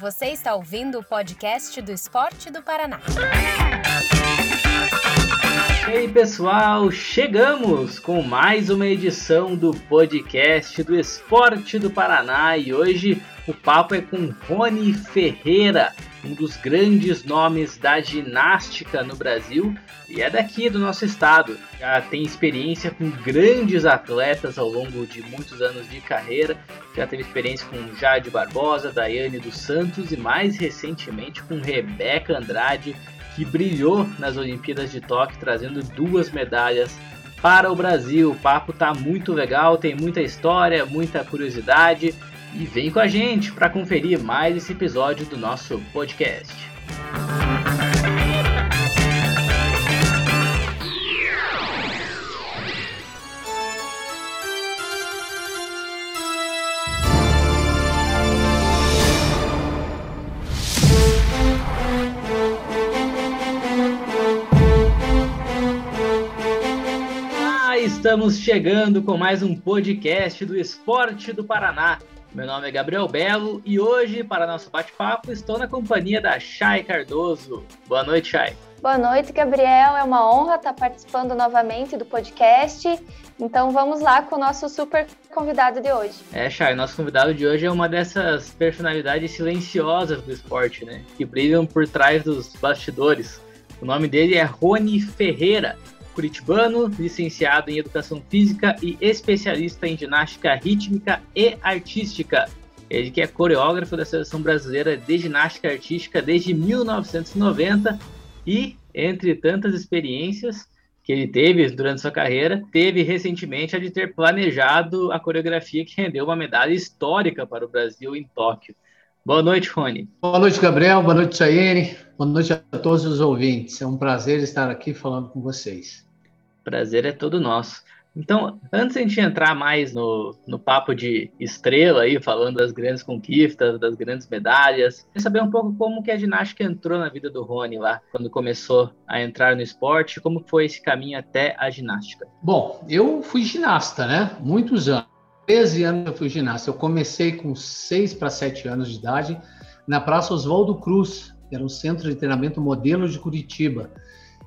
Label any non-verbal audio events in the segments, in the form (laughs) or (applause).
Você está ouvindo o podcast do Esporte do Paraná. E aí, pessoal, chegamos com mais uma edição do podcast do Esporte do Paraná e hoje o papo é com Rony Ferreira, um dos grandes nomes da ginástica no Brasil e é daqui do nosso estado. Já tem experiência com grandes atletas ao longo de muitos anos de carreira. Já teve experiência com Jade Barbosa, Daiane dos Santos e mais recentemente com Rebeca Andrade, que brilhou nas Olimpíadas de Tóquio, trazendo duas medalhas para o Brasil. O papo tá muito legal, tem muita história, muita curiosidade. E vem com a gente para conferir mais esse episódio do nosso podcast. estamos chegando com mais um podcast do Esporte do Paraná. Meu nome é Gabriel Belo e hoje, para nosso bate-papo, estou na companhia da Chay Cardoso. Boa noite, Chay. Boa noite, Gabriel. É uma honra estar participando novamente do podcast. Então vamos lá com o nosso super convidado de hoje. É, Chay, nosso convidado de hoje é uma dessas personalidades silenciosas do esporte, né? Que brilham por trás dos bastidores. O nome dele é Rony Ferreira curitibano, licenciado em Educação Física e especialista em ginástica rítmica e artística. Ele que é coreógrafo da Seleção Brasileira de Ginástica Artística desde 1990 e, entre tantas experiências que ele teve durante sua carreira, teve recentemente a de ter planejado a coreografia que rendeu uma medalha histórica para o Brasil em Tóquio. Boa noite, Rony. Boa noite, Gabriel. Boa noite, Chayene. Boa noite a todos os ouvintes. É um prazer estar aqui falando com vocês. Prazer é todo nosso. Então, antes de a gente entrar mais no, no papo de estrela aí, falando das grandes conquistas, das grandes medalhas, saber um pouco como que a ginástica entrou na vida do Rony lá, quando começou a entrar no esporte, como foi esse caminho até a ginástica? Bom, eu fui ginasta, né? Muitos anos. 13 anos eu fui ginasta. Eu comecei com 6 para 7 anos de idade na Praça Oswaldo Cruz, que era um centro de treinamento modelo de Curitiba.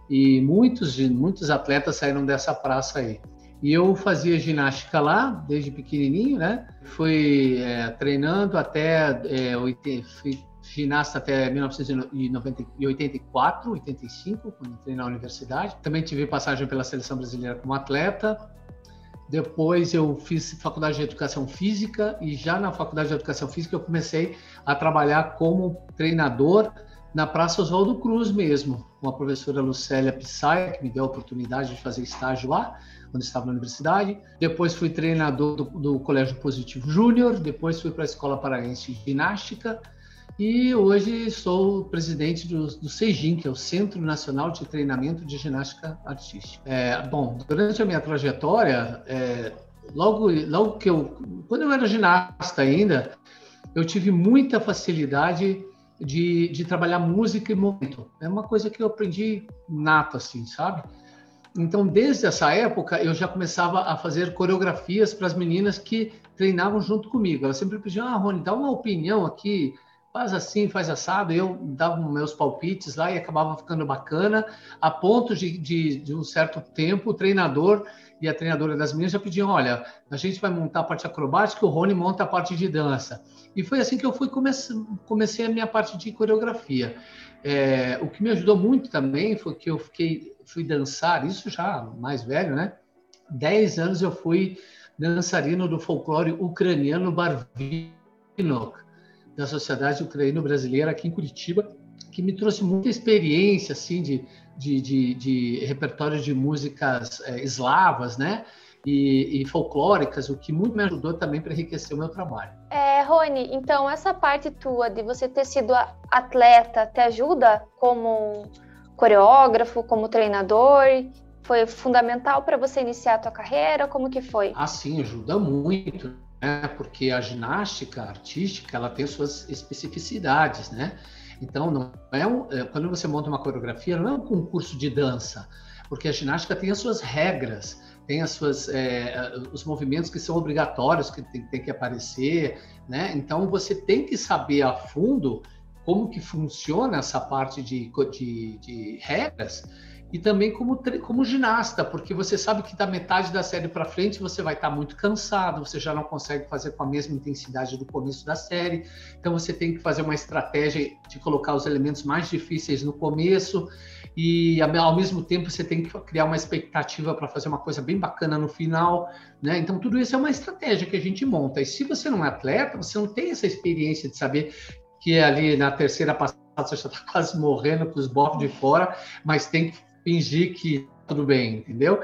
E muitos, muitos atletas saíram dessa praça aí. E eu fazia ginástica lá, desde pequenininho, né? Fui é, treinando até, é, fui ginasta até 1984, 85, quando entrei na universidade. Também tive passagem pela seleção brasileira como atleta. Depois eu fiz faculdade de educação física e já na faculdade de educação física eu comecei a trabalhar como treinador na Praça Oswaldo Cruz mesmo, com a professora Lucélia Pissaia, que me deu a oportunidade de fazer estágio lá, quando estava na universidade. Depois fui treinador do, do Colégio Positivo Júnior, depois fui para a Escola Paraense de Ginástica e hoje sou presidente do, do que é o Centro Nacional de Treinamento de Ginástica Artística. É, bom, durante a minha trajetória, é, logo, logo que eu, quando eu era ginasta ainda, eu tive muita facilidade de, de trabalhar música e movimento. É uma coisa que eu aprendi nato, assim, sabe? Então, desde essa época, eu já começava a fazer coreografias para as meninas que treinavam junto comigo. Elas sempre pediam, ah, Rony, dá uma opinião aqui faz assim, faz assado. Eu dava meus palpites lá e acabava ficando bacana, a ponto de, de, de um certo tempo, o treinador e a treinadora das meninas já pediam: olha, a gente vai montar a parte acrobática, o Rony monta a parte de dança. E foi assim que eu fui comece, comecei a minha parte de coreografia. É, o que me ajudou muito também foi que eu fiquei, fui dançar, isso já mais velho, né? Dez anos eu fui dançarino do folclore ucraniano Barvinok da Sociedade Ucraíno-Brasileira aqui em Curitiba, que me trouxe muita experiência assim de, de, de, de repertório de músicas é, eslavas, né? E, e, folclóricas, o que muito me ajudou também para enriquecer o meu trabalho. É, Rony, então essa parte tua de você ter sido atleta te ajuda como coreógrafo, como treinador? Foi fundamental para você iniciar a tua carreira? Como que foi? Ah, sim, ajuda muito né? porque a ginástica artística ela tem suas especificidades, né? Então, não é, um, é quando você monta uma coreografia, não é um concurso de dança, porque a ginástica tem as suas regras, tem as suas é, os movimentos que são obrigatórios que tem, tem, que aparecer, né? Então você tem que saber a fundo como que funciona essa parte de, de, de regras e também como, como ginasta, porque você sabe que da metade da série para frente você vai estar tá muito cansado, você já não consegue fazer com a mesma intensidade do começo da série, então você tem que fazer uma estratégia de colocar os elementos mais difíceis no começo e ao mesmo tempo você tem que criar uma expectativa para fazer uma coisa bem bacana no final, né? Então tudo isso é uma estratégia que a gente monta. E se você não é atleta, você não tem essa experiência de saber que ali na terceira passada você já está (laughs) quase morrendo com os bofs de fora, mas tem que fingir que tudo bem, entendeu?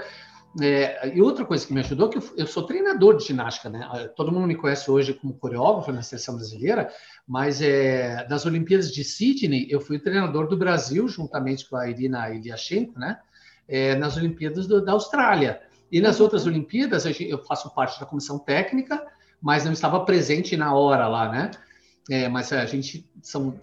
É, e outra coisa que me ajudou, que eu, eu, sou treinador de ginástica, né? Ah, todo mundo me conhece hoje como coreógrafo na seleção brasileira, mas é, nas Olimpíadas de Sydney eu fui treinador do Brasil, juntamente com a Irina Iliashenko, né? É, nas Olimpíadas do, da Austrália. E nas uhum. outras Olimpíadas eu faço parte da comissão técnica, mas não estava presente na hora lá, né? É, mas a gente são,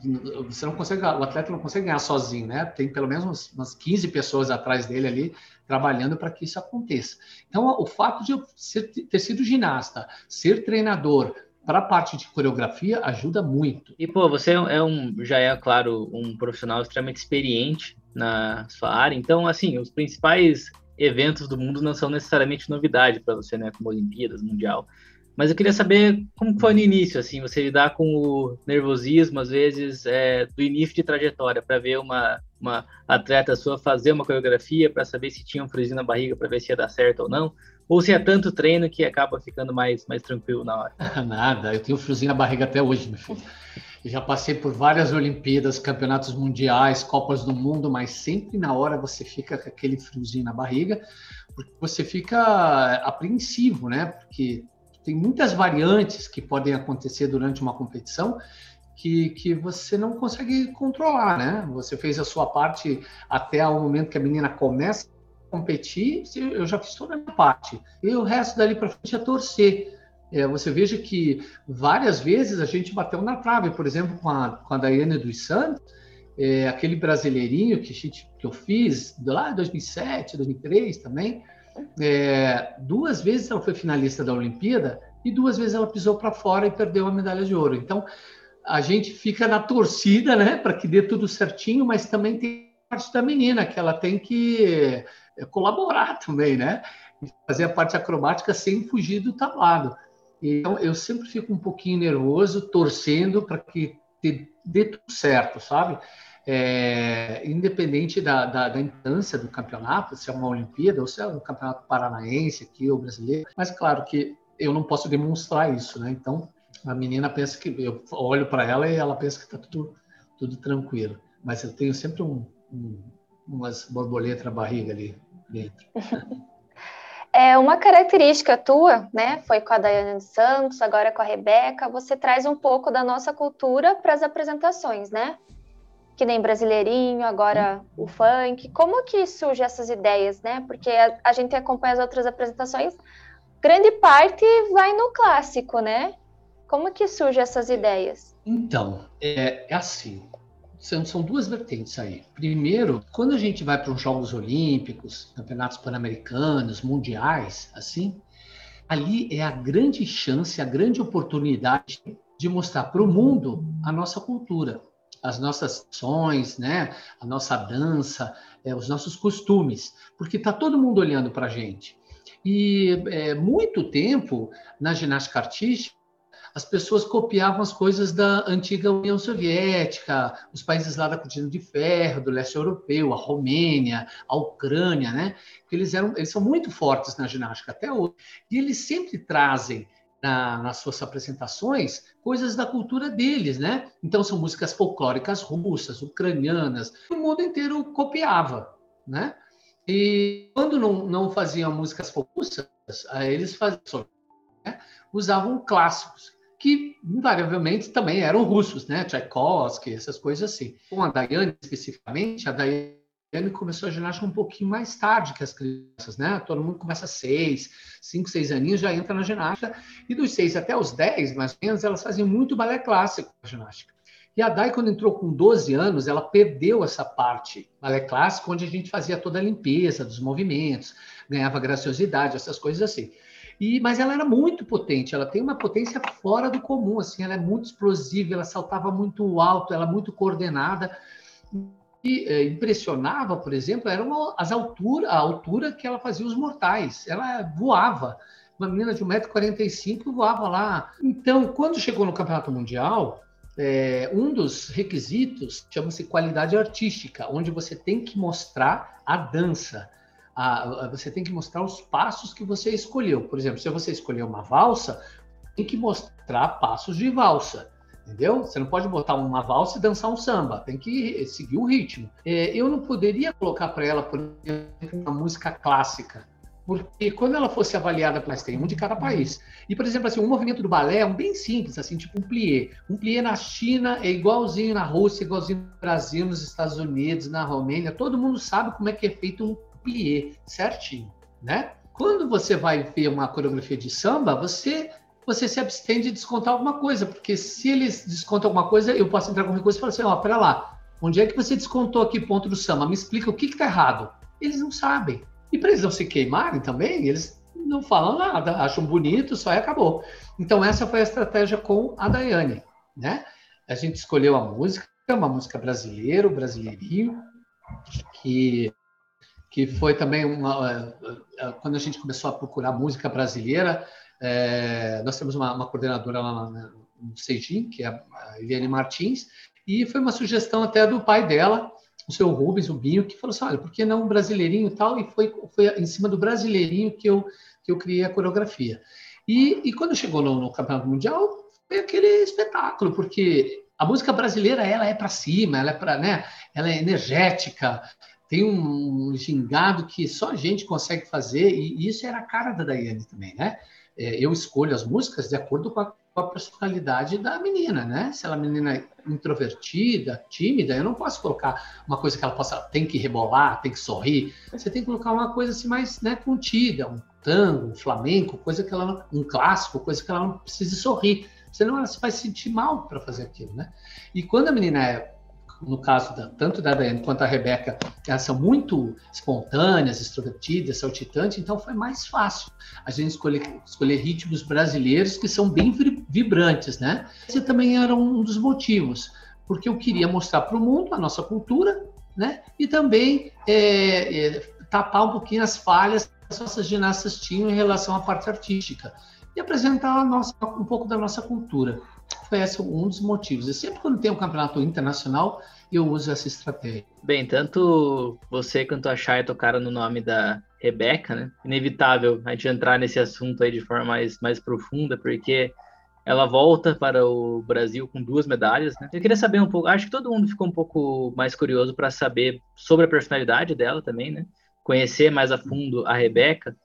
você não consegue, o atleta não consegue ganhar sozinho, né? Tem pelo menos umas 15 pessoas atrás dele ali trabalhando para que isso aconteça. Então, o fato de eu ser, ter sido ginasta, ser treinador para a parte de coreografia ajuda muito. E pô, você é um, já é claro, um profissional extremamente experiente na sua área. Então, assim, os principais eventos do mundo não são necessariamente novidade para você, né? Como Olimpíadas, Mundial. Mas eu queria saber como foi no início, assim, você lidar com o nervosismo, às vezes, é, do início de trajetória, para ver uma, uma atleta sua fazer uma coreografia, para saber se tinha um friozinho na barriga, para ver se ia dar certo ou não, ou se é tanto treino que acaba ficando mais, mais tranquilo na hora. (laughs) Nada, eu tenho friozinho na barriga até hoje, meu filho. Eu já passei por várias Olimpíadas, campeonatos mundiais, Copas do Mundo, mas sempre na hora você fica com aquele friozinho na barriga, porque você fica apreensivo, né? Porque tem muitas variantes que podem acontecer durante uma competição que, que você não consegue controlar, né? Você fez a sua parte até o momento que a menina começa a competir, eu já fiz toda a minha parte. E o resto dali para frente é torcer. É, você veja que várias vezes a gente bateu na trave, por exemplo, com a, com a Daiane dos Santos, é, aquele brasileirinho que, que eu fiz lá em 2007, 2003 também, é, duas vezes ela foi finalista da Olimpíada e duas vezes ela pisou para fora e perdeu a medalha de ouro. Então, a gente fica na torcida, né, para que dê tudo certinho, mas também tem parte da menina, que ela tem que é, colaborar também, né? Fazer a parte acrobática sem fugir do tablado. Então, eu sempre fico um pouquinho nervoso, torcendo para que dê tudo certo, sabe? É, independente da, da, da, importância do campeonato, se é uma Olimpíada ou se é um campeonato paranaense aqui ou brasileiro, mas claro que eu não posso demonstrar isso, né? Então a menina pensa que eu olho para ela e ela pensa que está tudo, tudo tranquilo, mas eu tenho sempre um, um, umas borboletas na barriga ali dentro. (laughs) É uma característica tua, né? Foi com a Daiane Santos, agora com a Rebeca. Você traz um pouco da nossa cultura para as apresentações, né? Que nem brasileirinho, agora o funk. Como que surgem essas ideias, né? Porque a, a, gente acompanha as outras apresentações, grande parte vai no clássico, né? Como que surgem essas ideias? Então, é, é assim. São, são duas vertentes aí. Primeiro, quando a gente vai para os Jogos Olímpicos, Campeonatos Pan-Americanos, Mundiais, assim, ali é a grande chance, a grande oportunidade de mostrar para o mundo a nossa cultura as nossas ações, né? a nossa dança, é, os nossos costumes, porque está todo mundo olhando para a gente. E é, muito tempo, na ginástica artística, as pessoas copiavam as coisas da antiga União Soviética, os países lá da cortina de ferro, do leste europeu, a Romênia, a Ucrânia, né? Eles eram, eles são muito fortes na ginástica até hoje. E eles sempre trazem na, nas suas apresentações coisas da cultura deles, né? Então são músicas folclóricas russas, ucranianas, o mundo inteiro copiava, né? E quando não, não faziam músicas russas, eles faziam, né? usavam clássicos que invariavelmente também eram russos, né? Tchaikovsky, essas coisas assim. Com a Daiane especificamente, a Daiane ele começou a ginástica um pouquinho mais tarde que as crianças, né? Todo mundo começa seis, cinco, seis aninhos, já entra na ginástica. E dos seis até os dez, mais ou menos, elas faziam muito balé clássico na ginástica. E a Dai, quando entrou com 12 anos, ela perdeu essa parte balé clássico, onde a gente fazia toda a limpeza dos movimentos, ganhava graciosidade, essas coisas assim. E, mas ela era muito potente, ela tem uma potência fora do comum, assim, ela é muito explosiva, ela saltava muito alto, ela é muito coordenada. E é, impressionava, por exemplo, era uma, as altura, a altura que ela fazia os mortais. Ela voava. Uma menina de 1,45m voava lá. Então, quando chegou no Campeonato Mundial, é, um dos requisitos chama-se qualidade artística, onde você tem que mostrar a dança. A, a, você tem que mostrar os passos que você escolheu. Por exemplo, se você escolheu uma valsa, tem que mostrar passos de valsa. Entendeu? Você não pode botar uma valsa e dançar um samba, tem que seguir o ritmo. É, eu não poderia colocar para ela, por exemplo, uma música clássica, porque quando ela fosse avaliada, mas tem um de cada país. E, por exemplo, assim, um movimento do balé é um bem simples, assim, tipo um plié. Um plié na China é igualzinho na Rússia, igualzinho no Brasil, nos Estados Unidos, na Romênia. Todo mundo sabe como é que é feito um plié, certinho, né? Quando você vai ver uma coreografia de samba, você você se abstém de descontar alguma coisa, porque se eles descontam alguma coisa, eu posso entrar com recurso e falar assim, ó, oh, pera lá, onde é que você descontou aqui ponto do samba? Me explica o que está errado. Eles não sabem. E para eles não se queimarem também, eles não falam nada, acham bonito, só e acabou. Então essa foi a estratégia com a Daiane, né? A gente escolheu a música, uma música brasileira, o brasileirinho, que que foi também uma eh, eh, quando a gente começou a procurar música brasileira, é, nós temos uma, uma, coordenadora lá no Sejim, que é a Eliane Martins, e foi uma sugestão até do pai dela, o seu Rubens, o Binho, que falou assim, olha, por que não um brasileirinho e tal? E foi, foi em cima do brasileirinho que eu, que eu criei a coreografia. E, e quando chegou no, no Campeonato Mundial, foi aquele espetáculo, porque a música brasileira, ela é para cima, ela é para, né, ela é energética, tem um gingado que só a gente consegue fazer, e isso era a cara da Daiane também, né? É, eu escolho as músicas de acordo com a, com a, personalidade da menina, né? Se ela é uma menina introvertida, tímida, eu não posso colocar uma coisa que ela possa tem que rebolar, tem que sorrir. Você tem que colocar uma coisa assim mais né, contida, um tango, um flamenco, coisa que ela um clássico, coisa que ela não precise sorrir. Senão ela se vai sentir mal para fazer aquilo, né? E quando a menina é no caso da, tanto da Daiane quanto da Rebeca, elas são muito espontâneas, extrovertidas, saltitantes, então foi mais fácil a gente escolher, escolher ritmos brasileiros que são bem vibrantes, né? Esse também era um dos motivos, porque eu queria mostrar para o mundo a nossa cultura, né? E também é, é, tapar um pouquinho as falhas que as nossas ginastas tinham em relação à parte artística e apresentar nossa, um pouco da nossa cultura. Foi esse um dos motivos. E sempre quando tem um campeonato internacional, eu uso essa estratégia. Bem, tanto você quanto a Chay tocaram no nome da Rebeca, né? Inevitável a gente entrar nesse assunto aí de forma mais, mais profunda, porque ela volta para o Brasil com duas medalhas, né? Eu queria saber um pouco, acho que todo mundo ficou um pouco mais curioso para saber sobre a personalidade dela também, né? Conhecer mais a fundo a Rebeca.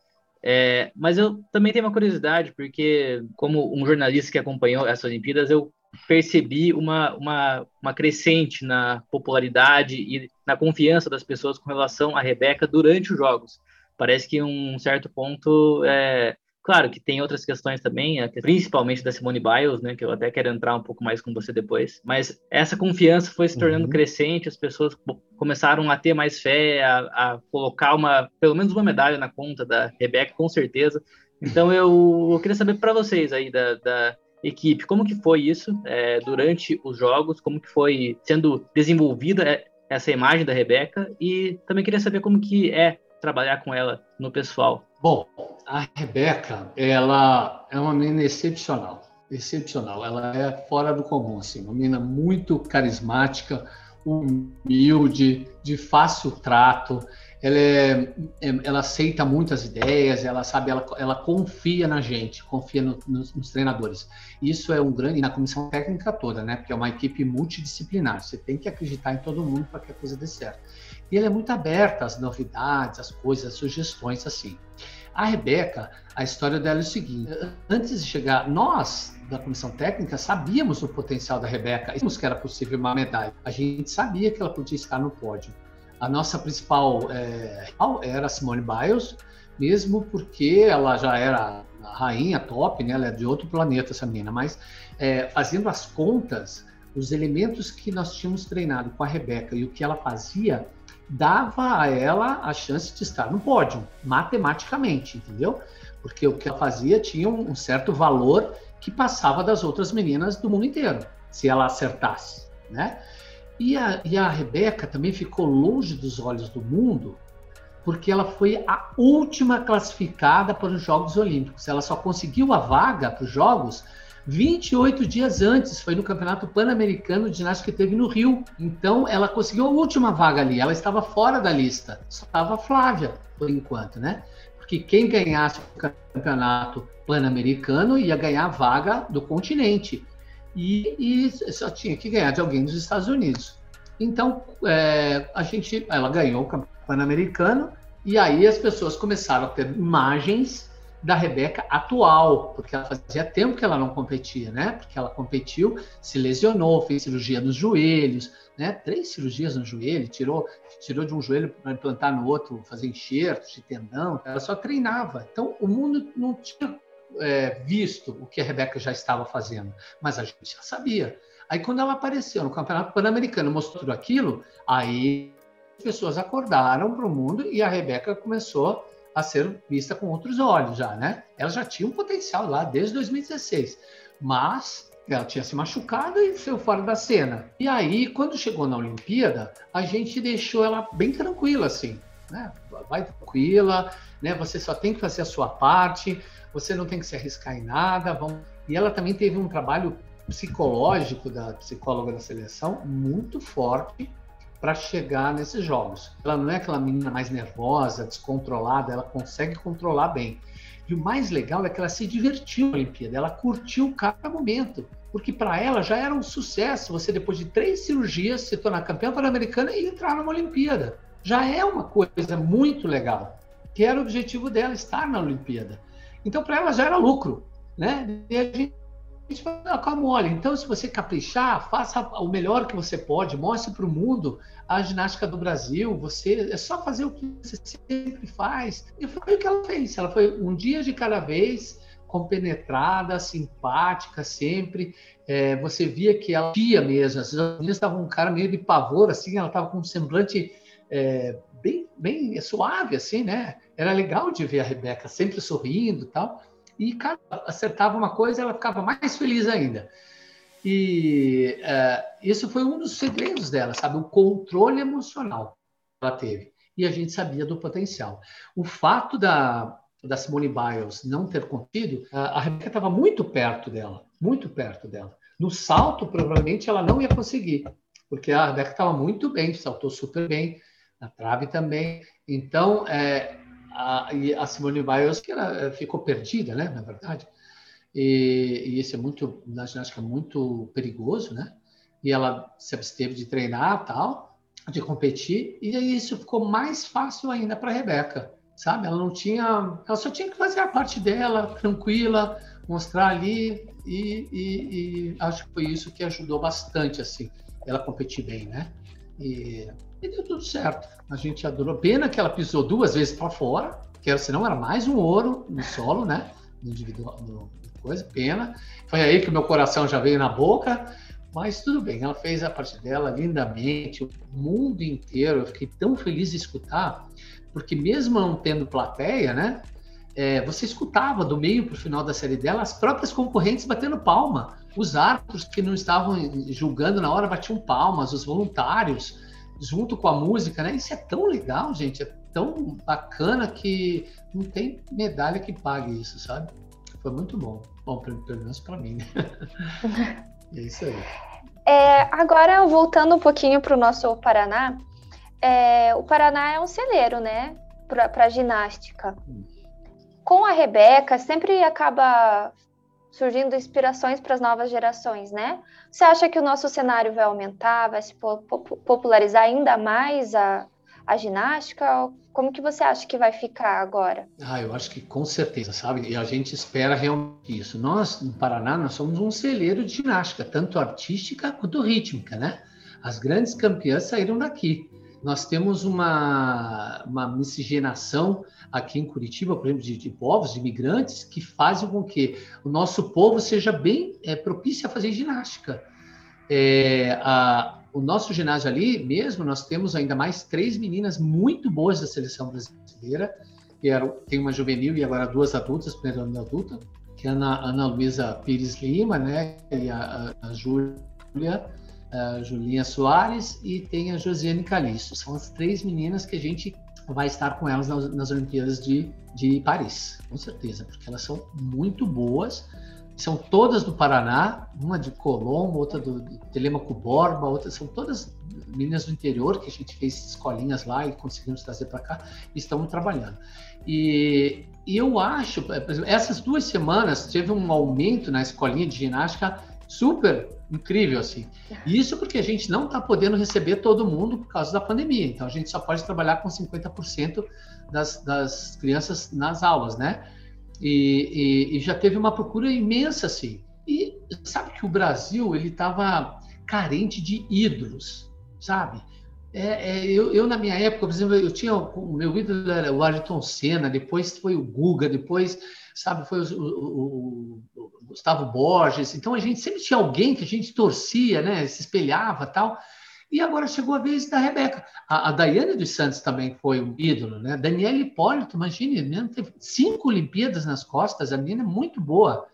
É, mas eu também tenho uma curiosidade, porque como um jornalista que acompanhou essas Olimpíadas, eu percebi uma, uma, uma crescente na popularidade e na confiança das pessoas com relação à Rebeca durante os jogos. Parece que um certo ponto é, Claro que tem outras questões também, principalmente da Simone Biles, né, que eu até quero entrar um pouco mais com você depois. Mas essa confiança foi se tornando uhum. crescente, as pessoas começaram a ter mais fé, a, a, colocar uma, pelo menos uma medalha na conta da Rebeca, com certeza. Então eu, eu queria saber para vocês aí da, da, equipe, como que foi isso é, durante os jogos, como que foi sendo desenvolvida é, essa imagem da Rebeca e também queria saber como que é trabalhar com ela no pessoal. Bom, a Rebeca, ela é uma menina excepcional, excepcional. Ela é fora do comum, assim, uma menina muito carismática, humilde, de fácil trato. Ela, é, é ela aceita muitas ideias, ela sabe, ela, ela confia na gente, confia no, nos, nos, treinadores. Isso é um grande, na comissão técnica toda, né? Porque é uma equipe multidisciplinar. Você tem que acreditar em todo mundo para que a coisa dê certo. E ela é muito aberta às novidades, às coisas, às sugestões, assim. A Rebeca, a história dela é o seguinte: antes de chegar, nós da comissão técnica sabíamos o potencial da Rebeca, sabíamos que era possível uma medalha. A gente sabia que ela podia estar no pódio. A nossa principal é, era a Simone Biles, mesmo porque ela já era a rainha top, né? Ela é de outro planeta essa menina. Mas é, fazendo as contas, os elementos que nós tínhamos treinado com a Rebeca e o que ela fazia dava a ela a chance de estar no pódio, matematicamente, entendeu? Porque o que ela fazia tinha um certo valor que passava das outras meninas do mundo inteiro, se ela acertasse, né? E a, e a Rebeca também ficou longe dos olhos do mundo, porque ela foi a última classificada para os Jogos Olímpicos. Ela só conseguiu a vaga para os Jogos 28 dias antes, foi no Campeonato Pan-Americano de Ginástica que teve no Rio. Então, ela conseguiu a última vaga ali, ela estava fora da lista. Estava a Flávia, por enquanto, né? Porque quem ganhasse o Campeonato Pan-Americano ia ganhar a vaga do continente. E, e, só tinha que ganhar de alguém dos Estados Unidos. Então, é, a gente, ela ganhou o Campeonato Pan-Americano, e aí as pessoas começaram a ter imagens da Rebeca atual, porque ela fazia tempo que ela não competia, né? Porque ela competiu, se lesionou, fez cirurgia nos joelhos, né? Três cirurgias no joelho, tirou, tirou de um joelho para implantar no outro, fazer enxertos de tendão. Ela só treinava. Então o mundo não tinha é, visto o que a Rebeca já estava fazendo, mas a gente já sabia. Aí quando ela apareceu no Campeonato Pan-Americano, mostrou aquilo, aí as pessoas acordaram para o mundo e a Rebeca começou a ser vista com outros olhos já, né? Ela já tinha um potencial lá desde 2016, mas ela tinha se machucado e saiu fora da cena. E aí, quando chegou na Olimpíada, a gente deixou ela bem tranquila, assim, né? Vai tranquila, né? Você só tem que fazer a sua parte, você não tem que se arriscar em nada. Vamos... E ela também teve um trabalho psicológico da psicóloga da seleção muito forte para chegar nesses jogos. Ela não é aquela menina mais nervosa, descontrolada, ela consegue controlar bem. E o mais legal é que ela se divertiu na Olimpíada, ela curtiu cada momento, porque para ela já era um sucesso você, depois de três cirurgias, se tornar campeã pan-americana e entrar numa Olimpíada. Já é uma coisa muito legal, que era o objetivo dela, estar na Olimpíada. Então, para ela já era lucro, né? E a gente a gente fala, calma, olha, então se você caprichar, faça o melhor que você pode, mostre para o mundo a ginástica do Brasil, você é só fazer o que você sempre faz. E foi o que ela fez. Ela foi um dia de cada vez, compenetrada, simpática sempre. É, você via que ela tinha mesmo. As meninas estavam um cara meio de pavor, assim, ela estava com um semblante é, bem, bem suave, assim, né? Era legal de ver a Rebeca sempre sorrindo e tal e cada acertava uma coisa, ela ficava mais feliz ainda. E uh, isso foi um dos segredos dela, sabe? O controle emocional que ela teve. E a gente sabia do potencial. O fato da, da Simone Biles não ter contido, a Rebeca estava muito perto dela, muito perto dela. No salto, provavelmente, ela não ia conseguir, porque a Rebeca estava muito bem, saltou super bem, na trave também. Então, é, a, e a Simone Biles que ela ficou perdida, né, na verdade. E, e isso é muito, na ginástica, muito perigoso, né? E ela se absteve de treinar, tal, de competir, e aí isso ficou mais fácil ainda para a Rebeca, sabe? Ela não tinha, ela só tinha que fazer a parte dela, tranquila, mostrar ali, e, e, e acho que foi isso que ajudou bastante, assim, ela competir bem, né? E e deu tudo certo. A gente adorou. Pena que ela pisou duas vezes para fora, que senão era mais um ouro no solo, né? No individual, no coisa, pena. Foi aí que meu coração já veio na boca, mas tudo bem, ela fez a parte dela lindamente, o mundo inteiro. Eu fiquei tão feliz de escutar, porque mesmo não tendo plateia, né? É, você escutava do meio para o final da série dela as próprias concorrentes batendo palma. Os árbitros que não estavam julgando na hora batiam palmas, os voluntários junto com a música, né? Isso é tão legal, gente, é tão bacana que não tem medalha que pague isso, sabe? Foi muito bom. Bom, pelo, menos para mim, né? (laughs) é isso aí. É, agora, voltando um pouquinho para o nosso Paraná, é, o Paraná é um celeiro, né? Para ginástica. Hum. Com a Rebeca, sempre acaba surgindo inspirações para as novas gerações, né? Você acha que o nosso cenário vai aumentar, vai se popularizar ainda mais a, a ginástica? Como que você acha que vai ficar agora? Ah, eu acho que com certeza, sabe? E a gente espera realmente isso. Nós, no Paraná, nós somos um celeiro de ginástica, tanto artística quanto rítmica, né? As grandes campeãs saíram daqui. Nós temos uma, uma miscigenação aqui em Curitiba, por exemplo, de, de, povos, de imigrantes, que fazem com que o nosso povo seja bem é, propício a fazer ginástica. É, a, o nosso ginásio ali mesmo, nós temos ainda mais três meninas muito boas da seleção brasileira, que eram, tem uma juvenil e agora duas adultas, primeiro ano adulta, que é a Ana, Ana Luísa Pires Lima, né, e a, a Júlia, a Julinha Soares, e tem a Josiane Calixto. São as três meninas que a gente vai estar com elas nas, nas Olimpíadas de, de Paris, com certeza, porque elas são muito boas, são todas do Paraná, uma de Colombo, outra do, Telemaco Borba, outra são todas meninas do interior que a gente fez escolinhas lá e conseguimos trazer para cá e estamos trabalhando. E, e eu acho, essas duas semanas teve um aumento na escolinha de ginástica super incrível assim. Isso porque a gente não está podendo receber todo mundo por causa da pandemia. Então a gente só pode trabalhar com 50% das, das crianças nas aulas, né? E, e, e, já teve uma procura imensa, assim. E sabe que o Brasil ele estava carente de ídolos, sabe? É, é, eu, eu, na minha época, por exemplo, eu tinha o meu ídolo era o Ayrton Senna, depois foi o Guga, depois, sabe, foi o, o, o, Gustavo Borges. Então a gente sempre tinha alguém que a gente torcia, né? Se espelhava, tal. E agora chegou a vez da Rebeca. A, a Daiane dos Santos também foi um ídolo, né? Daniela Hipólito, imagine, menina teve cinco Olimpíadas nas costas, a menina é muito boa.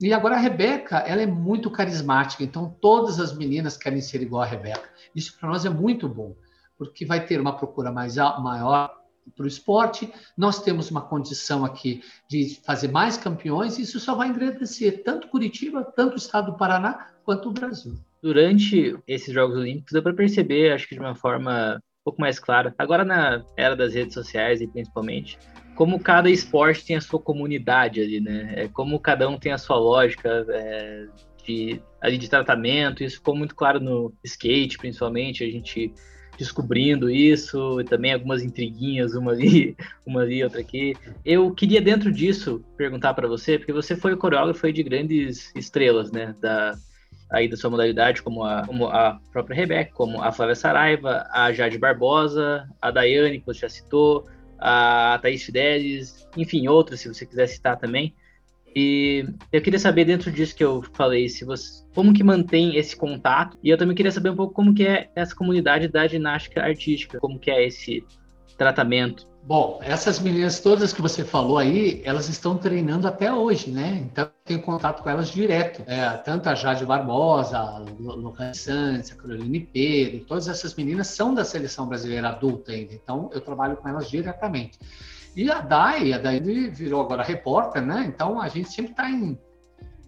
E agora a Rebeca, ela é muito carismática, então todas as meninas querem ser igual a Rebeca. Isso para nós é muito bom, porque vai ter uma procura mais maior para o esporte. Nós temos uma condição aqui de fazer mais campeões, e isso só vai engrandecer tanto Curitiba, tanto o estado do Paraná, quanto o Brasil durante esses Jogos Olímpicos deu para perceber, acho que de uma forma um pouco mais clara, agora na era das redes sociais e principalmente, como cada esporte tem a sua comunidade ali, né? É como cada um tem a sua lógica é, de, ali de tratamento. Isso ficou muito claro no skate, principalmente, a gente descobrindo isso, e também algumas intriguinhas, uma ali, (laughs) uma ali, outra aqui. Eu queria dentro disso perguntar para você, porque você foi coreógrafo de grandes estrelas, né, da aí da sua modalidade, como a, como a própria Rebeca, como a Flávia Saraiva, a Jade Barbosa, a Daiane, que você já citou, a Thaís Fidelis, enfim, outras, se você quiser citar também. E eu queria saber dentro disso que eu falei, se você, como que mantém esse contato? E eu também queria saber um pouco como que é essa comunidade da ginástica artística, como que é esse tratamento Bom, essas meninas todas que você falou aí, elas estão treinando até hoje, né? Então eu tenho contato com elas direto. É, tanto a Jade Barbosa, a Lucas Santos, a Caroline Pedro, todas essas meninas são da seleção brasileira adulta ainda. Então eu trabalho com elas diretamente. E a Dai, a Dai virou agora repórter, né? Então a gente sempre está em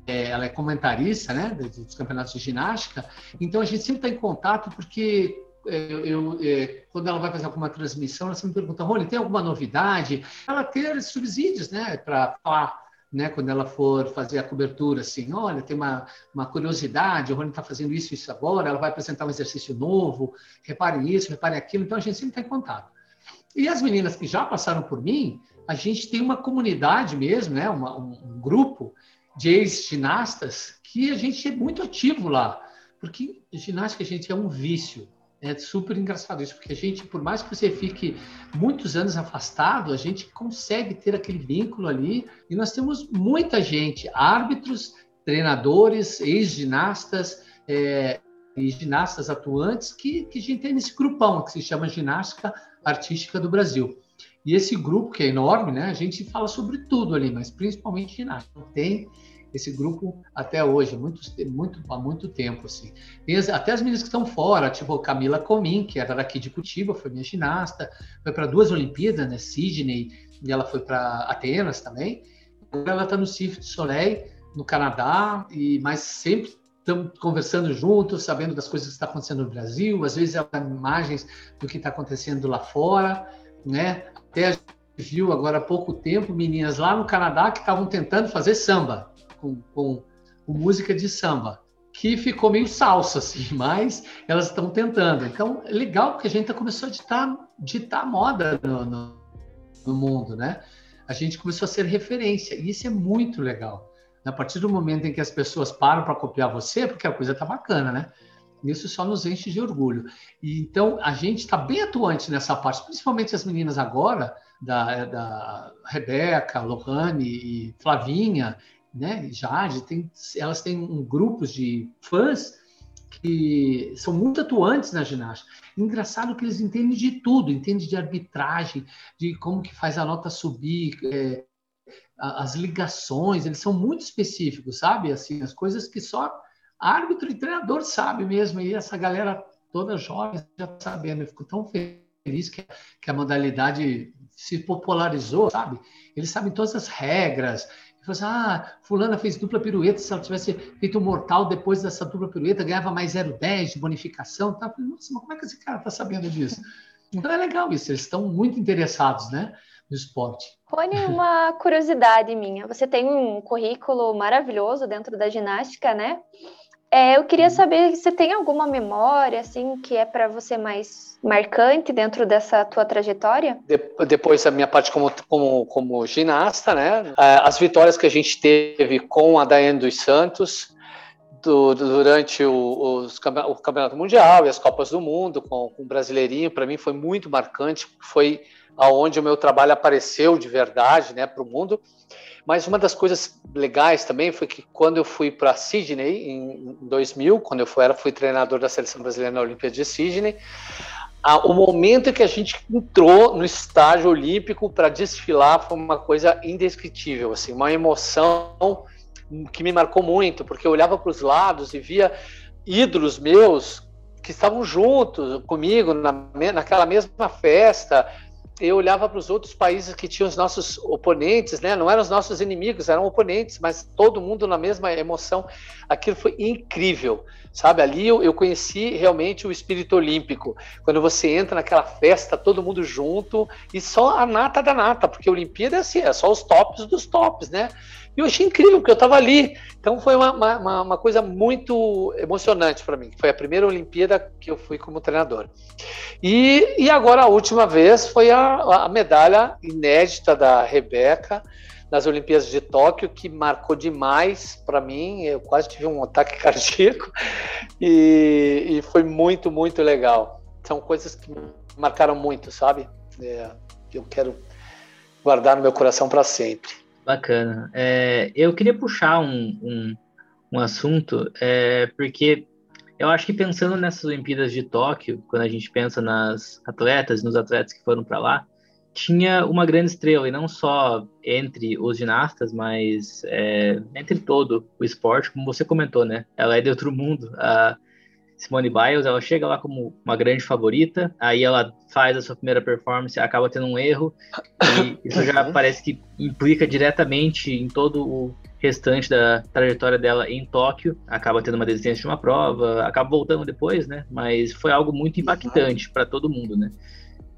é, ela é comentarista, né, dos campeonatos de ginástica. Então a gente sempre está em contato porque eu, eu é, quando ela vai fazer alguma transmissão, ela sempre me pergunta, Rony, tem alguma novidade? Ela ter subsídios, né, para falar, né, quando ela for fazer a cobertura, assim, olha, tem uma, uma curiosidade, o Rony está fazendo isso isso agora, ela vai apresentar um exercício novo, repare isso, repare aquilo, então a gente sempre está em contato. E as meninas que já passaram por mim, a gente tem uma comunidade mesmo, né, uma, um, um grupo de ex-ginastas que a gente é muito ativo lá, porque ginástica, gente, é um vício, é super engraçado isso, porque a gente, por mais que você fique muitos anos afastado, a gente consegue ter aquele vínculo ali. E nós temos muita gente, árbitros, treinadores, ex-ginastas é, e ginastas atuantes, que, que a gente tem nesse grupão que se chama Ginástica Artística do Brasil. E esse grupo, que é enorme, né, a gente fala sobre tudo ali, mas principalmente ginástica. Tem esse grupo até hoje, muito, muito, há muito tempo, assim. As, até as meninas que estão fora, tipo Camila Comim, que era daqui de Curitiba, foi minha ginasta, foi para duas Olimpíadas, né, Sydney, e ela foi para Atenas também. Agora ela está no Cirque du Soleil, no Canadá, e mas sempre estamos conversando juntos, sabendo das coisas que estão tá acontecendo no Brasil, às vezes ela dá imagens do que está acontecendo lá fora, né? Até a gente viu agora há pouco tempo meninas lá no Canadá que estavam tentando fazer samba com, com, com música de samba, que ficou meio salsa, assim, (laughs) mas elas estão tentando. Então, é legal porque a gente começou a ditar, ditar moda no, no, no mundo, né? A gente começou a ser referência, e isso é muito legal. A partir do momento em que as pessoas param para copiar você, porque a coisa tá bacana, né? Isso só nos enche de orgulho. E, então, a gente está bem atuante nessa parte, principalmente as meninas agora, da, da Rebeca, Lohane e Flavinha, né, Jade, tem, elas têm um grupos de fãs que são muito atuantes na ginástica. Engraçado que eles entendem de tudo, entendem de arbitragem, de como que faz a nota subir, é, as ligações, eles são muito específicos, sabe? Assim, as coisas que só árbitro e treinador sabe mesmo, e essa galera toda jovem já tá sabendo. Eu fico tão feliz que, que a modalidade se popularizou, sabe? Eles sabem todas as regras, falou assim, ah, fulana fez dupla pirueta, se ela tivesse feito um mortal depois dessa dupla pirueta, ganhava mais 0,10 de bonificação. Tá? Falei, Nossa, mas como é que esse cara está sabendo disso? Então é legal isso, eles estão muito interessados né, no esporte. Rony, uma curiosidade minha. Você tem um currículo maravilhoso dentro da ginástica, né? É, eu queria saber se tem alguma memória assim que é para você mais marcante dentro dessa tua trajetória? De, depois da minha parte como, como, como ginasta, né? É, as vitórias que a gente teve com a Daiane dos Santos do, durante o, os, o Campeonato Mundial e as Copas do Mundo com, com o Brasileirinho, para mim foi muito marcante. Foi aonde o meu trabalho apareceu de verdade, né, para o mundo. Mas uma das coisas legais também foi que quando eu fui para Sydney em 2000, quando eu fui, era, fui treinador da seleção brasileira na Olimpíada de Sydney, a, o momento que a gente entrou no estágio olímpico para desfilar foi uma coisa indescritível, assim, uma emoção que me marcou muito, porque eu olhava para os lados e via ídolos meus que estavam juntos comigo na, naquela mesma festa, eu olhava para os outros países que tinham os nossos oponentes, né? Não eram os nossos inimigos, eram oponentes, mas todo mundo na mesma emoção. Aquilo foi incrível, sabe? Ali eu, eu conheci realmente o espírito olímpico. Quando você entra naquela festa, todo mundo junto e só a nata da nata, porque a Olimpíada é assim, é só os tops dos tops, né? Eu achei incrível, porque eu estava ali. Então foi uma, uma, uma coisa muito emocionante para mim. Foi a primeira Olimpíada que eu fui como treinador. E, e agora a última vez foi a, a medalha inédita da Rebeca nas Olimpíadas de Tóquio, que marcou demais para mim. Eu quase tive um ataque (laughs) cardíaco e, e, foi muito, muito legal. São coisas que marcaram muito, sabe? É, eu quero guardar no meu coração para sempre. Bacana. É, eu queria puxar um, um, um assunto, é, porque eu acho que pensando nessas Olimpíadas de Tóquio, quando a gente pensa nas atletas, nos atletas que foram para lá, tinha uma grande estrela, e não só entre os ginastas, mas é, entre todo o esporte, como você comentou, né? Ela é de outro mundo. A, Simone Biles, ela chega lá como uma grande favorita, aí ela faz a sua primeira performance, acaba tendo um erro, e (laughs) isso já uhum. parece que implica diretamente em todo o restante da trajetória dela em Tóquio, acaba tendo uma desistência de uma prova, acaba voltando depois, né? Mas foi algo muito impactante para todo mundo, né?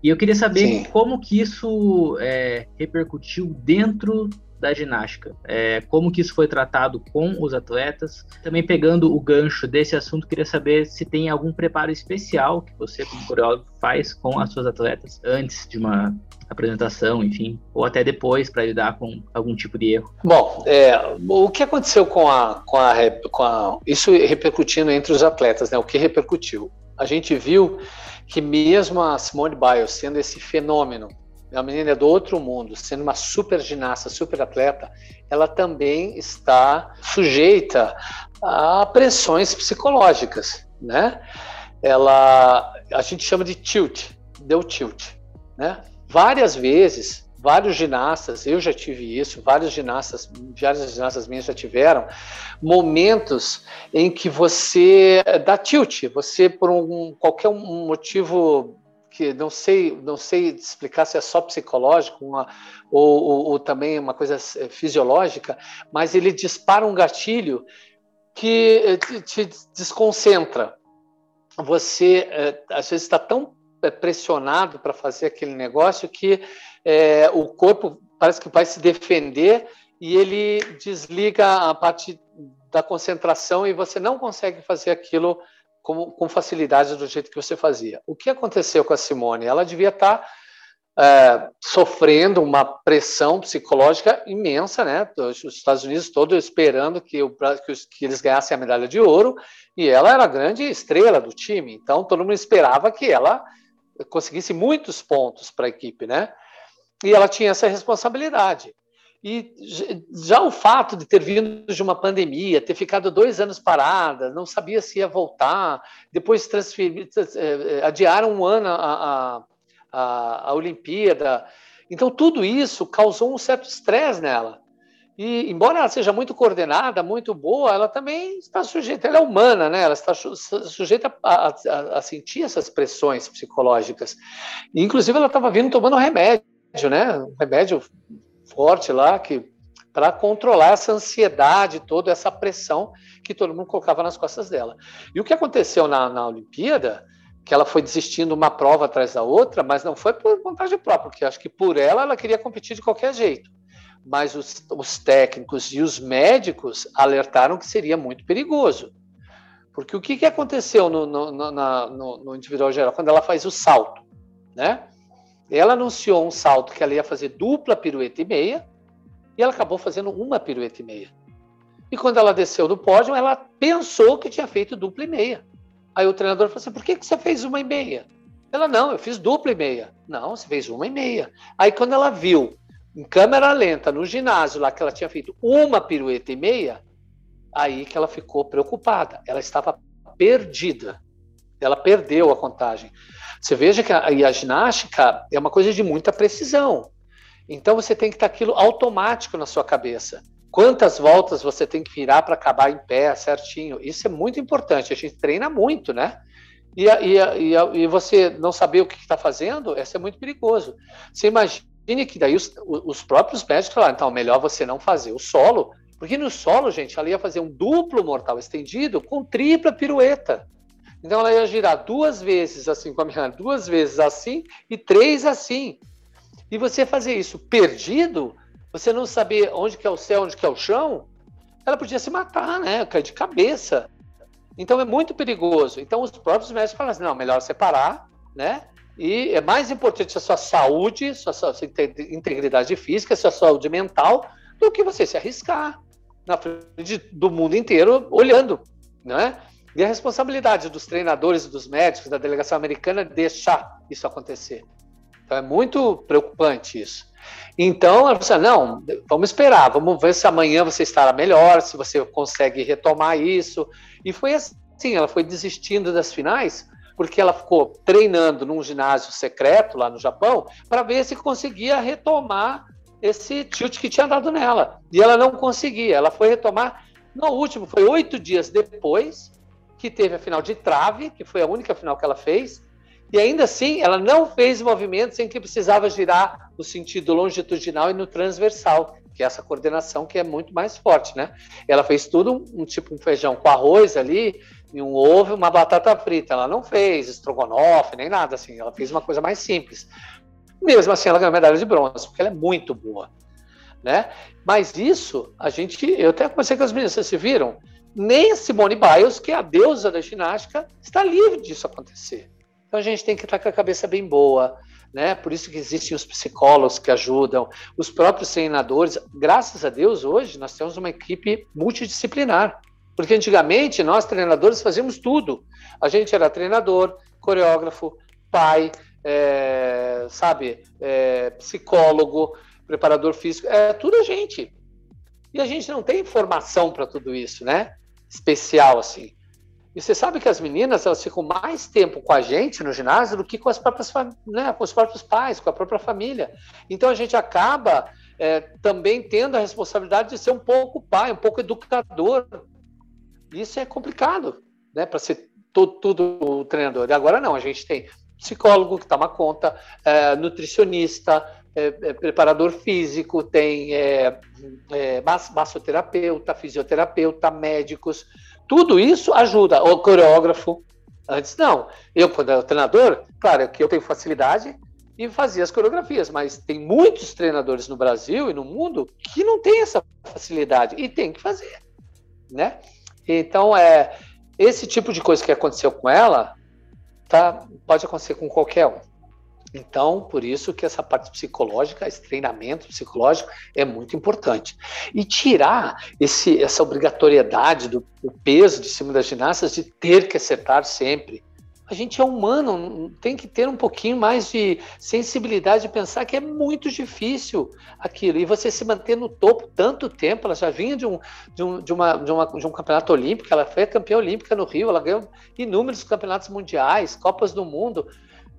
E eu queria saber Sim. como que isso é, repercutiu dentro da ginástica. É, como que isso foi tratado com os atletas? Também pegando o gancho desse assunto, queria saber se tem algum preparo especial que você, como coreógrafo, faz com as suas atletas antes de uma apresentação, enfim, ou até depois para lidar com algum tipo de erro. Bom, é, o que aconteceu com a, com a, com a isso repercutindo entre os atletas, né? O que repercutiu? A gente viu que mesmo a Simone Biles sendo esse fenômeno a menina é do outro mundo, sendo uma super ginasta, super atleta, ela também está sujeita a pressões psicológicas, né? Ela, a gente chama de tilt, deu tilt, né? Várias vezes, vários ginastas, eu já tive isso, vários ginastas, várias ginastas minhas já tiveram momentos em que você dá tilt, você por um, qualquer um motivo que não sei, não sei explicar se é só psicológico uma, ou, ou, ou, também uma coisa eh, fisiológica, mas ele dispara um gatilho que eh, te, desconcentra. Você é, às vezes está tão pressionado para fazer aquele negócio que é, o corpo parece que vai se defender e ele desliga a parte da concentração e você não consegue fazer aquilo com, facilidade do jeito que você fazia. O que aconteceu com a Simone? Ela devia estar tá, é, sofrendo uma pressão psicológica imensa, né? Os Estados Unidos todos esperando que, o, que, os, que, eles ganhassem a medalha de ouro, e ela era a grande estrela do time, então todo mundo esperava que ela conseguisse muitos pontos para a equipe, né? E ela tinha essa responsabilidade. E já o fato de ter vindo de uma pandemia, ter ficado dois anos parada, não sabia se ia voltar, depois transferir, eh, adiaram um ano a, a, a, Olimpíada. Então, tudo isso causou um certo estresse nela. E, embora ela seja muito coordenada, muito boa, ela também está sujeita, ela é humana, né? Ela está sujeita a, a, a sentir essas pressões psicológicas. E, inclusive, ela estava vindo tomando remédio, né? Um remédio forte lá que para controlar essa ansiedade toda, essa pressão que todo mundo colocava nas costas dela. E o que aconteceu na, na Olimpíada, que ela foi desistindo uma prova atrás da outra, mas não foi por vontade própria, porque acho que por ela ela queria competir de qualquer jeito. Mas os, os técnicos e os médicos alertaram que seria muito perigoso. Porque o que, que aconteceu no, no, no, na, no, no individual geral, quando ela faz o salto, né? Ela anunciou um salto que ela ia fazer dupla pirueta e meia, e ela acabou fazendo uma pirueta e meia. E quando ela desceu do pódio, ela pensou que tinha feito dupla e meia. Aí o treinador falou assim: por que, que você fez uma e meia? Ela, não, eu fiz dupla e meia. Não, você fez uma e meia. Aí quando ela viu, em câmera lenta, no ginásio lá, que ela tinha feito uma pirueta e meia, aí que ela ficou preocupada. Ela estava perdida. Ela perdeu a contagem. Você veja que a, a ginástica é uma coisa de muita precisão. Então você tem que estar aquilo automático na sua cabeça. Quantas voltas você tem que virar para acabar em pé certinho? Isso é muito importante. A gente treina muito, né? E, e, e, e você não saber o que está fazendo, isso é muito perigoso. Você imagine que daí os, os próprios médicos falaram, então, melhor você não fazer o solo, porque no solo, gente, ela ia fazer um duplo mortal estendido com tripla pirueta. Então ela ia girar duas vezes assim minha, duas vezes assim e três assim. E você fazer isso perdido, você não saber onde que é o céu, onde que é o chão, ela podia se matar, né? Cair de cabeça. Então é muito perigoso. Então os próprios médicos falam assim, não, melhor separar, né? E é mais importante a sua saúde, sua, sua integridade física, sua saúde mental, do que você se arriscar na frente do mundo inteiro olhando, né? E a responsabilidade dos treinadores, dos médicos, da delegação americana deixar isso acontecer. Então é muito preocupante isso. Então, ela falou assim, não, vamos esperar, vamos ver se amanhã você estará melhor, se você consegue retomar isso. E foi assim, ela foi desistindo das finais, porque ela ficou treinando num ginásio secreto lá no Japão, para ver se conseguia retomar esse tilt que tinha dado nela. E ela não conseguia, ela foi retomar no último, foi oito dias depois, que teve a final de trave, que foi a única final que ela fez, e ainda assim ela não fez movimentos em que precisava girar no sentido longitudinal e no transversal, que é essa coordenação que é muito mais forte, né? Ela fez tudo um tipo um feijão com arroz ali, e um ovo, uma batata frita. Ela não fez estrogonofe nem nada assim. Ela fez uma coisa mais simples. Mesmo assim, ela ganhou medalha de bronze, porque ela é muito boa, né? Mas isso a gente, eu até comecei com as meninas, vocês viram? Nem a Simone Biles, que é a deusa da ginástica, está livre disso acontecer. Então a gente tem que estar com a cabeça bem boa, né? Por isso que existem os psicólogos que ajudam, os próprios treinadores. Graças a Deus, hoje nós temos uma equipe multidisciplinar. Porque antigamente nós treinadores fazíamos tudo. A gente era treinador, coreógrafo, pai, é, sabe, é, psicólogo, preparador físico, é tudo a gente. E a gente não tem formação para tudo isso, né? Especial, assim. E você sabe que as meninas elas ficam mais tempo com a gente no ginásio do que com as próprias né, com os próprios pais, com a própria família. Então a gente acaba é, também tendo a responsabilidade de ser um pouco pai, um pouco educador. Isso é complicado, né? Para ser todo, tudo o treinador. E agora não, a gente tem psicólogo que toma conta, é, nutricionista, é, é, preparador físico, tem é, é, massoterapeuta, fisioterapeuta, médicos, tudo isso ajuda. O coreógrafo, antes não. Eu, quando era treinador, claro que eu tenho facilidade e fazia as coreografias, mas tem muitos treinadores no Brasil e no mundo que não tem essa facilidade e tem que fazer, né? Então, é, esse tipo de coisa que aconteceu com ela tá, pode acontecer com qualquer um. Então, por isso que essa parte psicológica, esse treinamento psicológico é muito importante. E tirar esse, essa obrigatoriedade do peso de cima das ginastas de ter que acertar sempre. a gente é humano, tem que ter um pouquinho mais de sensibilidade de pensar que é muito difícil aquilo. E você se manter no topo tanto tempo, ela já vinha de um, de um, de uma, de uma, de um campeonato olímpico, ela foi campeã olímpica no Rio, ela ganhou inúmeros campeonatos mundiais, Copas do Mundo.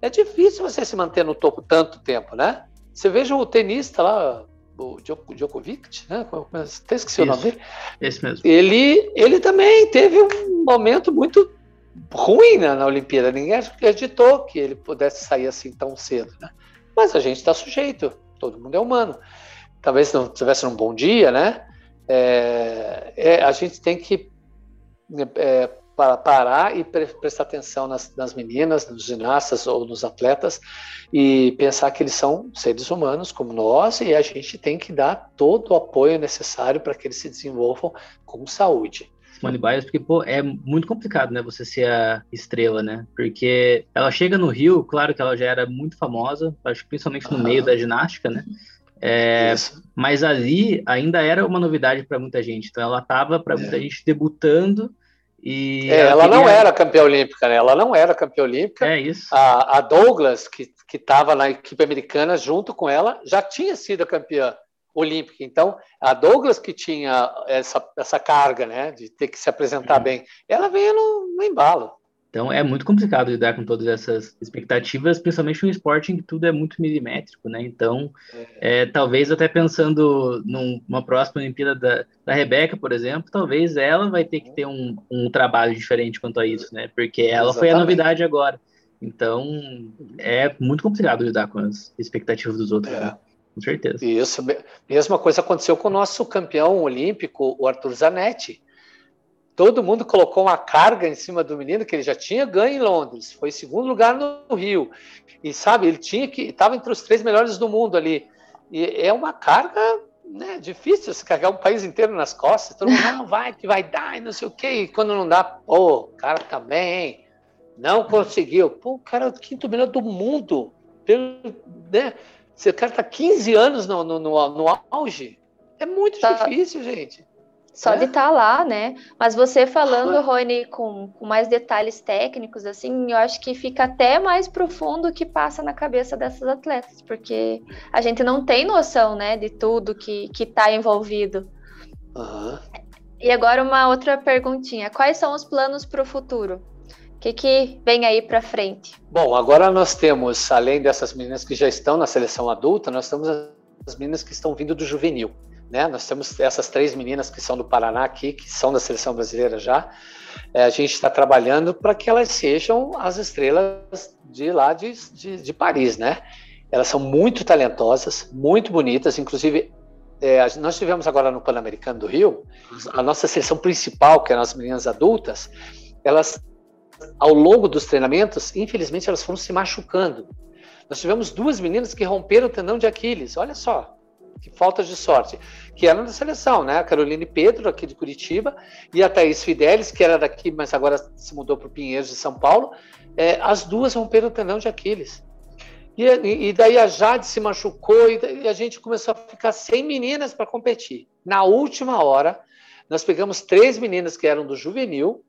É difícil você se manter no topo tanto tempo, né? Você veja o tenista lá, o Djokovic, né? Até esqueci Isso, o nome dele. Esse mesmo. Ele, ele também teve um momento muito ruim né, na Olimpíada. Ninguém acreditou que ele pudesse sair assim tão cedo, né? Mas a gente está sujeito, todo mundo é humano. Talvez não tivesse um bom dia, né? É, é, a gente tem que é, parar e pre prestar atenção nas, nas, meninas, nos ginastas ou nos atletas e pensar que eles são seres humanos como nós e a gente tem que dar todo o apoio necessário para que eles se desenvolvam com saúde. Simone Biles, porque, pô, é muito complicado, né, você ser a estrela, né? Porque ela chega no Rio, claro que ela já era muito famosa, acho principalmente no meio da ginástica, né? É, mas ali ainda era uma novidade para muita gente. Então ela estava para muita é. gente debutando e é, ela, ela queria... não era campeã olímpica, né? Ela não era campeã olímpica. É isso. A, a Douglas, que estava na equipe americana junto com ela, já tinha sido campeã olímpica. Então, a Douglas que tinha essa, essa carga, né, de ter que se apresentar uhum. bem, ela veio no, no, embalo. Então, é muito complicado lidar com todas essas expectativas, principalmente no esporte em que tudo é muito milimétrico, né? Então, é. É, talvez até pensando numa próxima Olimpíada da, da Rebeca, por exemplo, talvez ela vai ter que ter um, um trabalho diferente quanto a isso, né? Porque ela Exatamente. foi a novidade agora. Então, é muito complicado lidar com as expectativas dos outros. É. Né? Com certeza. Isso, mesma coisa aconteceu com o nosso campeão olímpico, o Arthur Zanetti. Todo mundo colocou uma carga em cima do menino que ele já tinha ganho em Londres, foi segundo lugar no Rio. E sabe, ele tinha que estava entre os três melhores do mundo ali. E é uma carga né, difícil se carregar um país inteiro nas costas. Todo mundo não vai, que vai dar, e não sei o quê. E quando não dá, pô, o cara também não conseguiu. Pô, o cara é o quinto melhor do mundo. Né? Se o cara está 15 anos no, no, no, no auge, é muito tá. difícil, gente. Só é? de estar tá lá, né? Mas você falando, Rony, com, com, mais detalhes técnicos, assim, eu acho que fica até mais profundo o que passa na cabeça dessas atletas, porque a gente não tem noção, né, de tudo que está envolvido. Uhum. E agora uma outra perguntinha: quais são os planos para o futuro? que, que vem aí para frente? Bom, agora nós temos, além dessas meninas que já estão na seleção adulta, nós temos as meninas que estão vindo do juvenil. Né? Nós temos essas três meninas que são do Paraná aqui, que são da seleção brasileira já. É, a gente está trabalhando para que elas sejam as estrelas de lá de, de, de, Paris, né? Elas são muito talentosas, muito bonitas, inclusive é, nós tivemos agora no Pan-Americano do Rio, a nossa seleção principal, que eram as meninas adultas, elas ao longo dos treinamentos, infelizmente, elas foram se machucando. Nós tivemos duas meninas que romperam o tendão de Aquiles. Olha só, que falta de sorte. Que eram da seleção, né? A Caroline Pedro, aqui de Curitiba, e a Thaís Fidelis, que era daqui, mas agora se mudou para o Pinheiros de São Paulo. É, as duas romperam o tendão de Aquiles. E, e daí a Jade se machucou e, a gente começou a ficar sem meninas para competir. Na última hora, nós pegamos três meninas que eram do juvenil,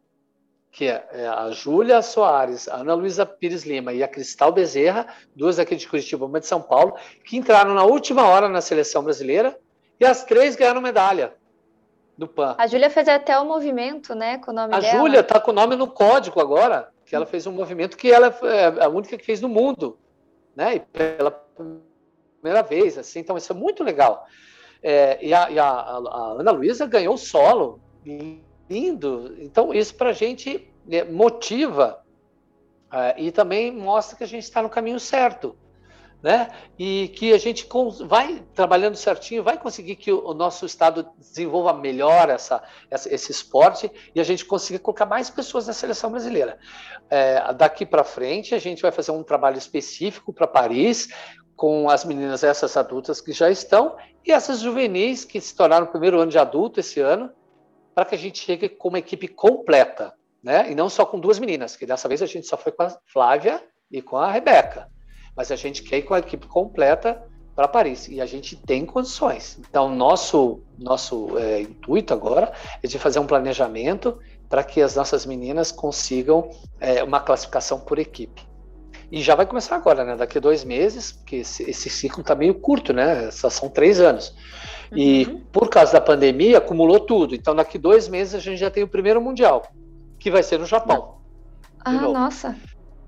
que é, é a Júlia Soares, a Ana Luísa Pires Lima e a Cristal Bezerra, duas aqui de Curitiba, uma de São Paulo, que entraram na última hora na seleção brasileira e as três ganharam medalha do PAN. A Júlia fez até o um movimento, né, com o nome a dela. A Júlia está com o nome no código agora, que ela fez um movimento que ela é a única que fez no mundo, né, e pela primeira vez, assim, então isso é muito legal. É, e a, e a, a Ana Luísa ganhou solo, lindo. Então, isso para a gente né, motiva uh, e também mostra que a gente está no caminho certo. Né? E que a gente vai trabalhando certinho, vai conseguir que o nosso estado desenvolva melhor essa, essa esse esporte e a gente consiga colocar mais pessoas na seleção brasileira. É, daqui para frente, a gente vai fazer um trabalho específico para Paris, com as meninas essas adultas que já estão e essas juvenis que se tornaram primeiro ano de adulto esse ano, para que a gente chegue com uma equipe completa, né? E não só com duas meninas, que dessa vez a gente só foi com a Flávia e com a Rebeca. Mas a gente quer ir com a equipe completa para Paris e a gente tem condições. Então, nosso nosso é, intuito agora é de fazer um planejamento para que as nossas meninas consigam é, uma classificação por equipe. E já vai começar agora, né? Daqui a dois meses, porque esse, esse ciclo está meio curto, né? Só são três anos. Uhum. E por causa da pandemia, acumulou tudo. Então, daqui dois meses, a gente já tem o primeiro Mundial, que vai ser no Japão. Ah, nossa.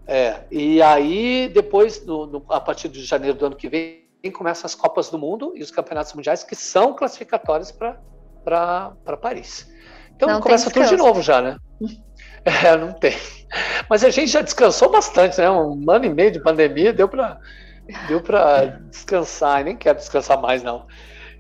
É, e aí, depois, no, no, a partir de janeiro do ano que vem, começam as Copas do Mundo e os Campeonatos Mundiais, que são classificatórios para Paris. Então não começa tudo de novo já, né? (laughs) É, não tem. Mas a gente já descansou bastante, né? Um ano e meio de pandemia deu para deu para descansar. E nem quero descansar mais, não.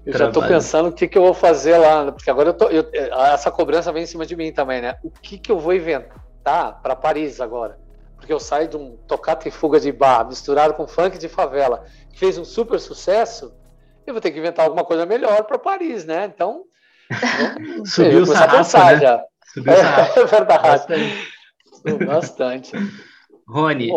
Eu Trabalho. já estou pensando o que, que eu vou fazer lá, porque agora eu tô, eu, essa cobrança vem em cima de mim também, né? O que, que eu vou inventar para Paris agora? Porque eu saio de um tocata e fuga de bar misturado com funk de favela, que fez um super sucesso, eu vou ter que inventar alguma coisa melhor para Paris, né? Então, (laughs) Subiu o sarrafo, né? já. Subiu (laughs) é, sarrafo. É verdade. Bastante. (laughs) Bastante. Rony,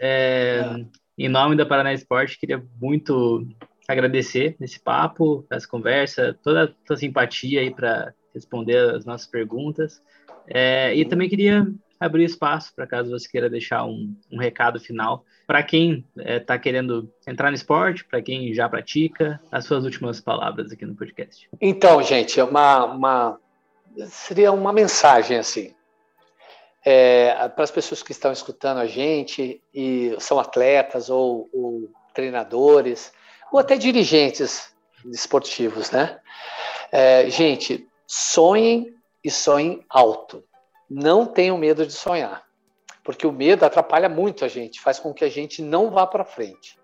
é, é. em nome da Paraná Esporte, queria muito agradecer esse papo, essa conversa, toda a tua simpatia aí para responder as nossas perguntas. É, e também queria abrir espaço para caso você queira deixar um, um recado final para quem está é, querendo entrar no esporte, para quem já pratica, as suas últimas palavras aqui no podcast. Então, gente, é uma, uma seria uma mensagem assim é, para as pessoas que estão escutando a gente e são atletas ou, ou treinadores ou até dirigentes esportivos, né? É, gente, sonhem e sonhem alto. Não tenham medo de sonhar porque o medo atrapalha muito a gente, faz com que a gente não vá para frente.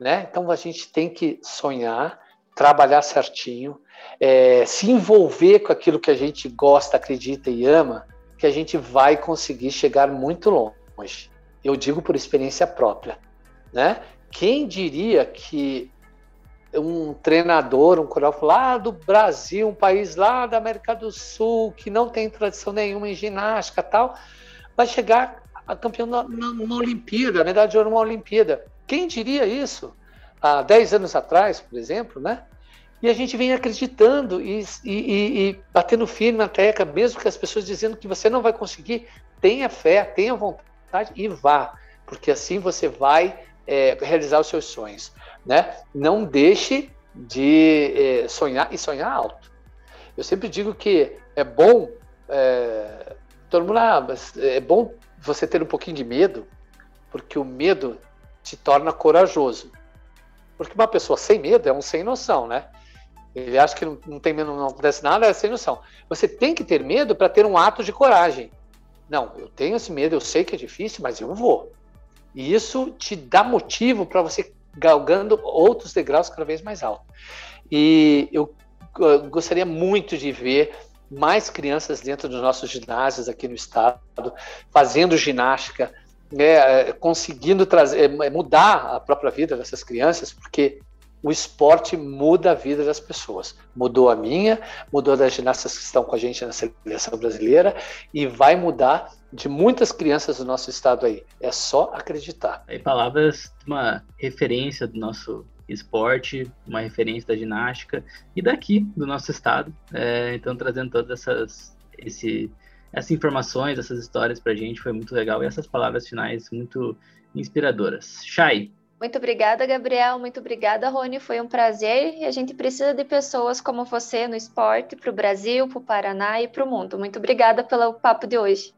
Né? Então a gente tem que sonhar, trabalhar certinho, é, se envolver com aquilo que a gente gosta, acredita e ama, que a gente vai conseguir chegar muito longe. Eu digo por experiência própria. Né? Quem diria que um treinador, um coreógrafo lá do Brasil, um país lá da América do Sul, que não tem tradição nenhuma em ginástica tal, vai chegar a campeã numa Olimpíada, medalha de ouro numa Olimpíada. Quem diria isso? Há 10 anos atrás, por exemplo, né? E a gente vem acreditando e, e, e, batendo firme na tecla, mesmo que as pessoas dizendo que você não vai conseguir, tenha fé, tenha vontade e vá, porque assim você vai é, realizar os seus sonhos, né? Não deixe de é, sonhar e sonhar alto. Eu sempre digo que é bom, é, todo mundo, ah, é bom você ter um pouquinho de medo, porque o medo te torna corajoso. Porque uma pessoa sem medo é um sem noção, né? Ele acha que não, não tem medo, não acontece nada, é sem noção. Você tem que ter medo para ter um ato de coragem. Não, eu tenho esse medo, eu sei que é difícil, mas eu vou. E isso te dá motivo para você galgando outros degraus cada vez mais altos. E eu, eu gostaria muito de ver mais crianças dentro dos nossos ginásios aqui no estado, fazendo ginástica, né, conseguindo trazer, é, mudar a própria vida dessas crianças, porque o esporte muda a vida das pessoas. Mudou a minha, mudou das ginastas que estão com a gente na seleção brasileira e vai mudar de muitas crianças do nosso estado aí. É só acreditar. Aí palavras de uma referência do nosso esporte, uma referência da ginástica e daqui do nosso estado. É, então trazendo todas essas esse, essas informações, essas histórias para a gente foi muito legal e essas palavras finais muito inspiradoras. Chay. Muito obrigada, Gabriel. Muito obrigada, Rony. Foi um prazer e a gente precisa de pessoas como você no esporte para o Brasil, para o Paraná e para o mundo. Muito obrigada pelo papo de hoje.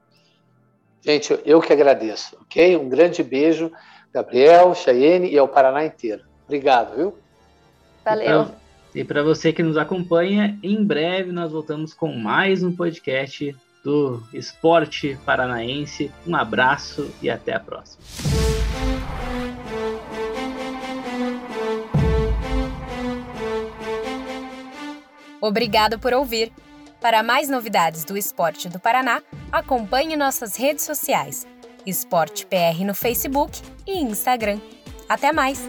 Gente, eu que agradeço, ok? Um grande beijo, Gabriel, Chayene e ao Paraná inteiro. Obrigado, viu? Valeu. E para você que nos acompanha, em breve nós voltamos com mais um podcast do Esporte Paranaense. Um abraço e até a próxima. Obrigado por ouvir. Para mais novidades do esporte do Paraná, acompanhe nossas redes sociais: Esporte PR no Facebook e Instagram. Até mais!